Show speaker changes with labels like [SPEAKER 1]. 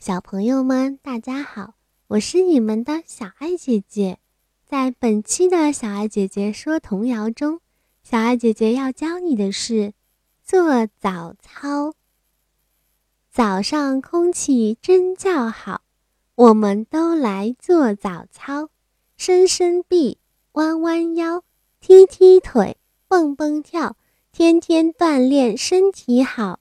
[SPEAKER 1] 小朋友们大家好我是你们的小爱姐姐。在本期的小爱姐姐说童谣中小爱姐姐要教你的是做早操。早上空气真叫好我们都来做早操。伸伸臂弯弯腰踢踢腿蹦蹦跳天天锻炼身体好。